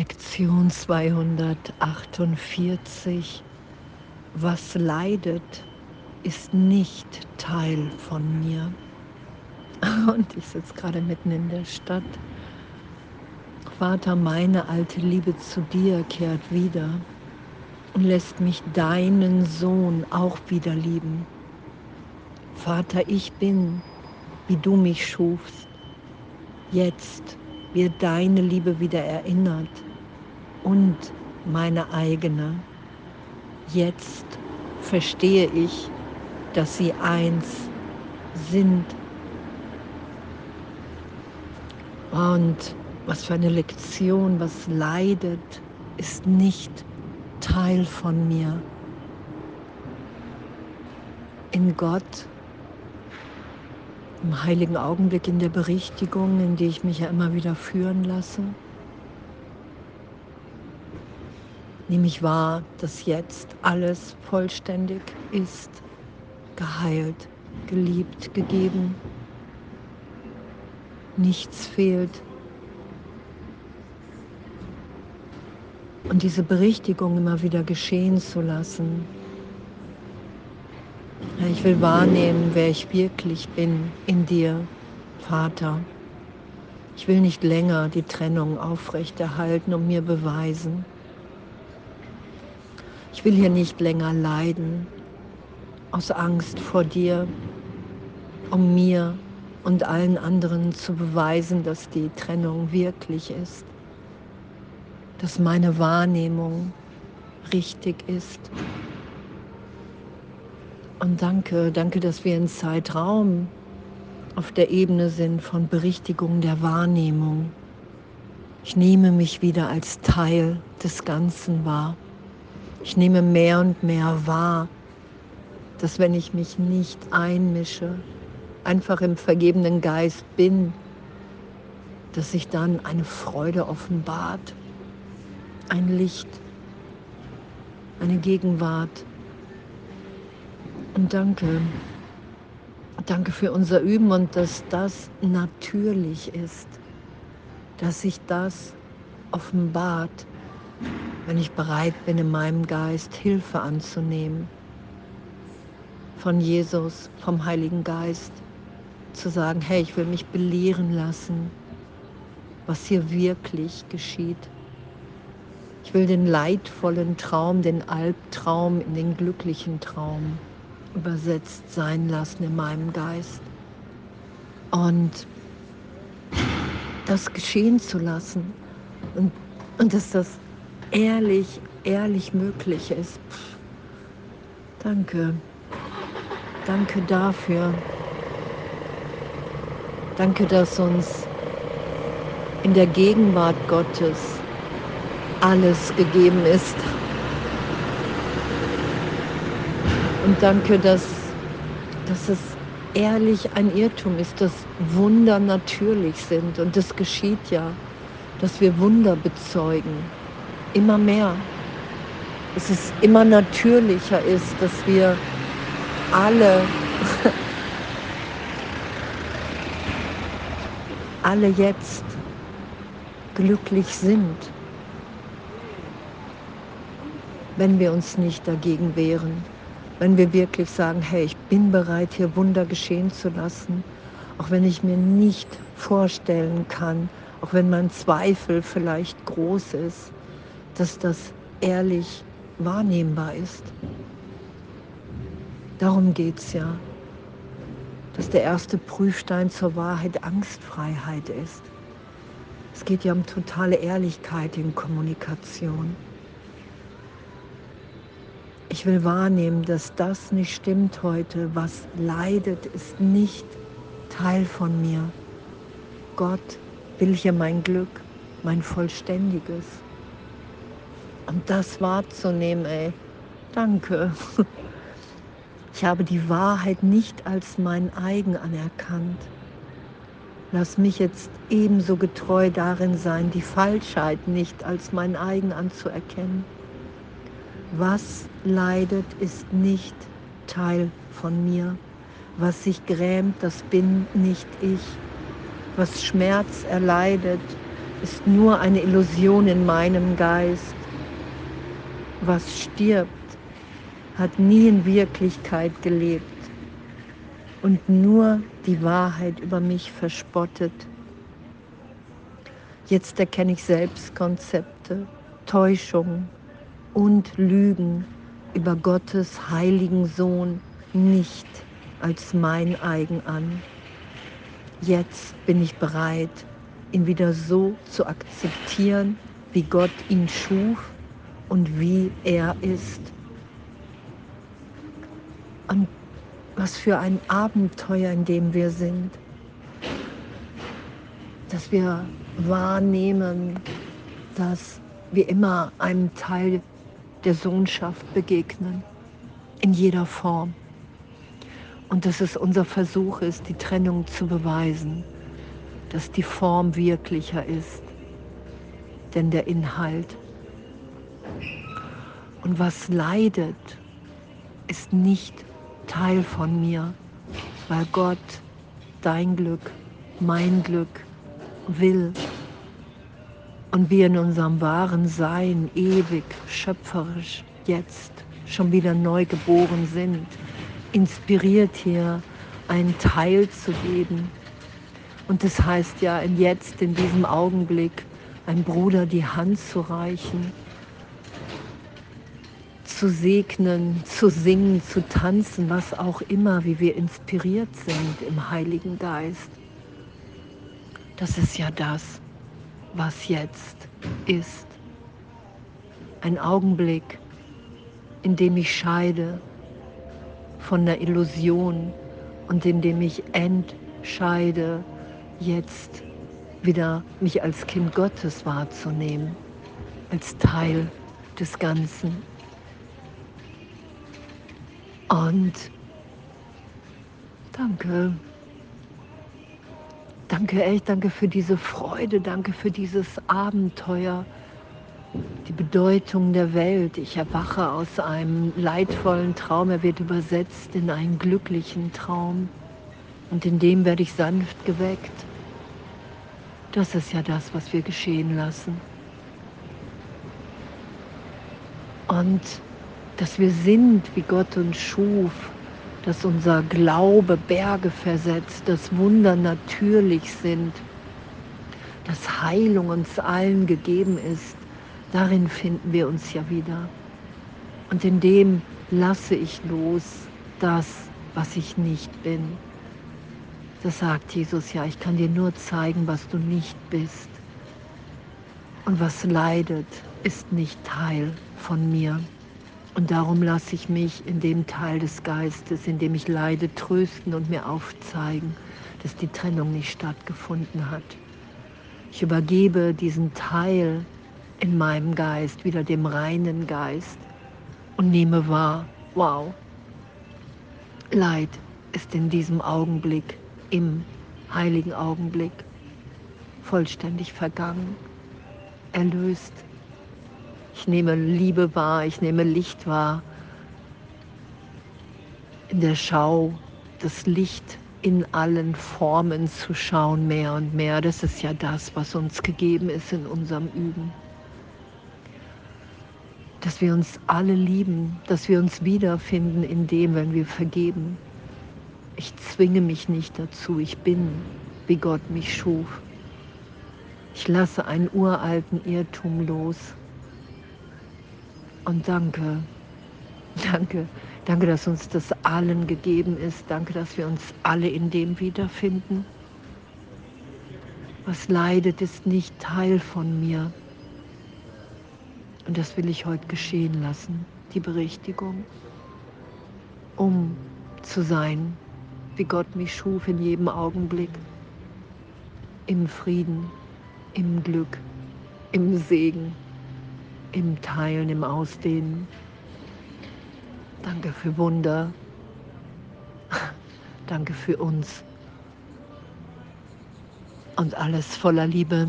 Lektion 248. Was leidet, ist nicht Teil von mir. Und ich sitze gerade mitten in der Stadt. Vater, meine alte Liebe zu dir kehrt wieder und lässt mich deinen Sohn auch wieder lieben. Vater, ich bin, wie du mich schufst. Jetzt wird deine Liebe wieder erinnert und meine eigene. Jetzt verstehe ich, dass sie eins sind. Und was für eine Lektion, was leidet, ist nicht Teil von mir. In Gott, im heiligen Augenblick, in der Berichtigung, in die ich mich ja immer wieder führen lasse, nehme ich wahr, dass jetzt alles vollständig ist, geheilt, geliebt, gegeben. Nichts fehlt. Und diese Berichtigung immer wieder geschehen zu lassen. Ich will wahrnehmen, wer ich wirklich bin in dir, Vater. Ich will nicht länger die Trennung aufrechterhalten und mir beweisen, ich will hier nicht länger leiden aus Angst vor dir, um mir und allen anderen zu beweisen, dass die Trennung wirklich ist, dass meine Wahrnehmung richtig ist. Und danke, danke, dass wir in Zeitraum auf der Ebene sind von Berichtigung der Wahrnehmung. Ich nehme mich wieder als Teil des Ganzen wahr. Ich nehme mehr und mehr wahr, dass wenn ich mich nicht einmische, einfach im vergebenen Geist bin, dass sich dann eine Freude offenbart, ein Licht, eine Gegenwart. Und danke, danke für unser Üben und dass das natürlich ist, dass sich das offenbart wenn ich bereit bin, in meinem Geist Hilfe anzunehmen von Jesus, vom Heiligen Geist, zu sagen, hey, ich will mich belehren lassen, was hier wirklich geschieht. Ich will den leidvollen Traum, den Albtraum in den glücklichen Traum übersetzt sein lassen in meinem Geist. Und das geschehen zu lassen. Und, und dass das ehrlich, ehrlich möglich ist. Danke. Danke dafür. Danke, dass uns in der Gegenwart Gottes alles gegeben ist. Und danke, dass, dass es ehrlich ein Irrtum ist, dass Wunder natürlich sind. Und es geschieht ja, dass wir Wunder bezeugen immer mehr. Es immer natürlicher ist, dass wir alle, alle jetzt glücklich sind, wenn wir uns nicht dagegen wehren, wenn wir wirklich sagen, hey, ich bin bereit, hier Wunder geschehen zu lassen, auch wenn ich mir nicht vorstellen kann, auch wenn mein Zweifel vielleicht groß ist, dass das ehrlich wahrnehmbar ist. Darum geht es ja, dass der erste Prüfstein zur Wahrheit Angstfreiheit ist. Es geht ja um totale Ehrlichkeit in Kommunikation. Ich will wahrnehmen, dass das nicht stimmt heute. Was leidet, ist nicht Teil von mir. Gott will hier mein Glück, mein vollständiges. Das wahrzunehmen, ey, danke. Ich habe die Wahrheit nicht als mein eigen anerkannt. Lass mich jetzt ebenso getreu darin sein, die Falschheit nicht als mein eigen anzuerkennen. Was leidet, ist nicht Teil von mir. Was sich grämt, das bin nicht ich. Was Schmerz erleidet, ist nur eine Illusion in meinem Geist. Was stirbt, hat nie in Wirklichkeit gelebt und nur die Wahrheit über mich verspottet. Jetzt erkenne ich Selbstkonzepte, Täuschungen und Lügen über Gottes heiligen Sohn nicht als mein eigen an. Jetzt bin ich bereit, ihn wieder so zu akzeptieren, wie Gott ihn schuf und wie er ist. Und was für ein Abenteuer, in dem wir sind. Dass wir wahrnehmen, dass wir immer einem Teil der Sohnschaft begegnen, in jeder Form. Und dass es unser Versuch ist, die Trennung zu beweisen, dass die Form wirklicher ist, denn der Inhalt. Und was leidet, ist nicht Teil von mir, weil Gott dein Glück, mein Glück will und wir in unserem wahren Sein ewig, schöpferisch, jetzt schon wieder neu geboren sind, inspiriert hier einen Teil zu geben. Und das heißt ja, jetzt in diesem Augenblick, einem Bruder die Hand zu reichen zu segnen, zu singen, zu tanzen, was auch immer, wie wir inspiriert sind im Heiligen Geist. Das ist ja das, was jetzt ist. Ein Augenblick, in dem ich scheide von der Illusion und in dem ich entscheide, jetzt wieder mich als Kind Gottes wahrzunehmen, als Teil des Ganzen. Und danke. Danke echt, danke für diese Freude, danke für dieses Abenteuer, die Bedeutung der Welt. Ich erwache aus einem leidvollen Traum, er wird übersetzt in einen glücklichen Traum und in dem werde ich sanft geweckt. Das ist ja das, was wir geschehen lassen. Und dass wir sind, wie Gott uns schuf, dass unser Glaube Berge versetzt, dass Wunder natürlich sind, dass Heilung uns allen gegeben ist, darin finden wir uns ja wieder. Und in dem lasse ich los das, was ich nicht bin. Das sagt Jesus ja, ich kann dir nur zeigen, was du nicht bist. Und was leidet, ist nicht Teil von mir. Und darum lasse ich mich in dem Teil des Geistes, in dem ich leide, trösten und mir aufzeigen, dass die Trennung nicht stattgefunden hat. Ich übergebe diesen Teil in meinem Geist wieder dem reinen Geist und nehme wahr, wow, Leid ist in diesem Augenblick, im heiligen Augenblick, vollständig vergangen, erlöst ich nehme Liebe wahr, ich nehme Licht wahr. In der Schau das Licht in allen Formen zu schauen, mehr und mehr. Das ist ja das, was uns gegeben ist in unserem Üben. Dass wir uns alle lieben, dass wir uns wiederfinden in dem, wenn wir vergeben. Ich zwinge mich nicht dazu, ich bin, wie Gott mich schuf. Ich lasse einen uralten Irrtum los. Und danke, danke, danke, dass uns das allen gegeben ist. Danke, dass wir uns alle in dem wiederfinden. Was leidet, ist nicht Teil von mir. Und das will ich heute geschehen lassen, die Berichtigung, um zu sein, wie Gott mich schuf in jedem Augenblick, im Frieden, im Glück, im Segen im Teilen, im Ausdehnen. Danke für Wunder. Danke für uns. Und alles voller Liebe.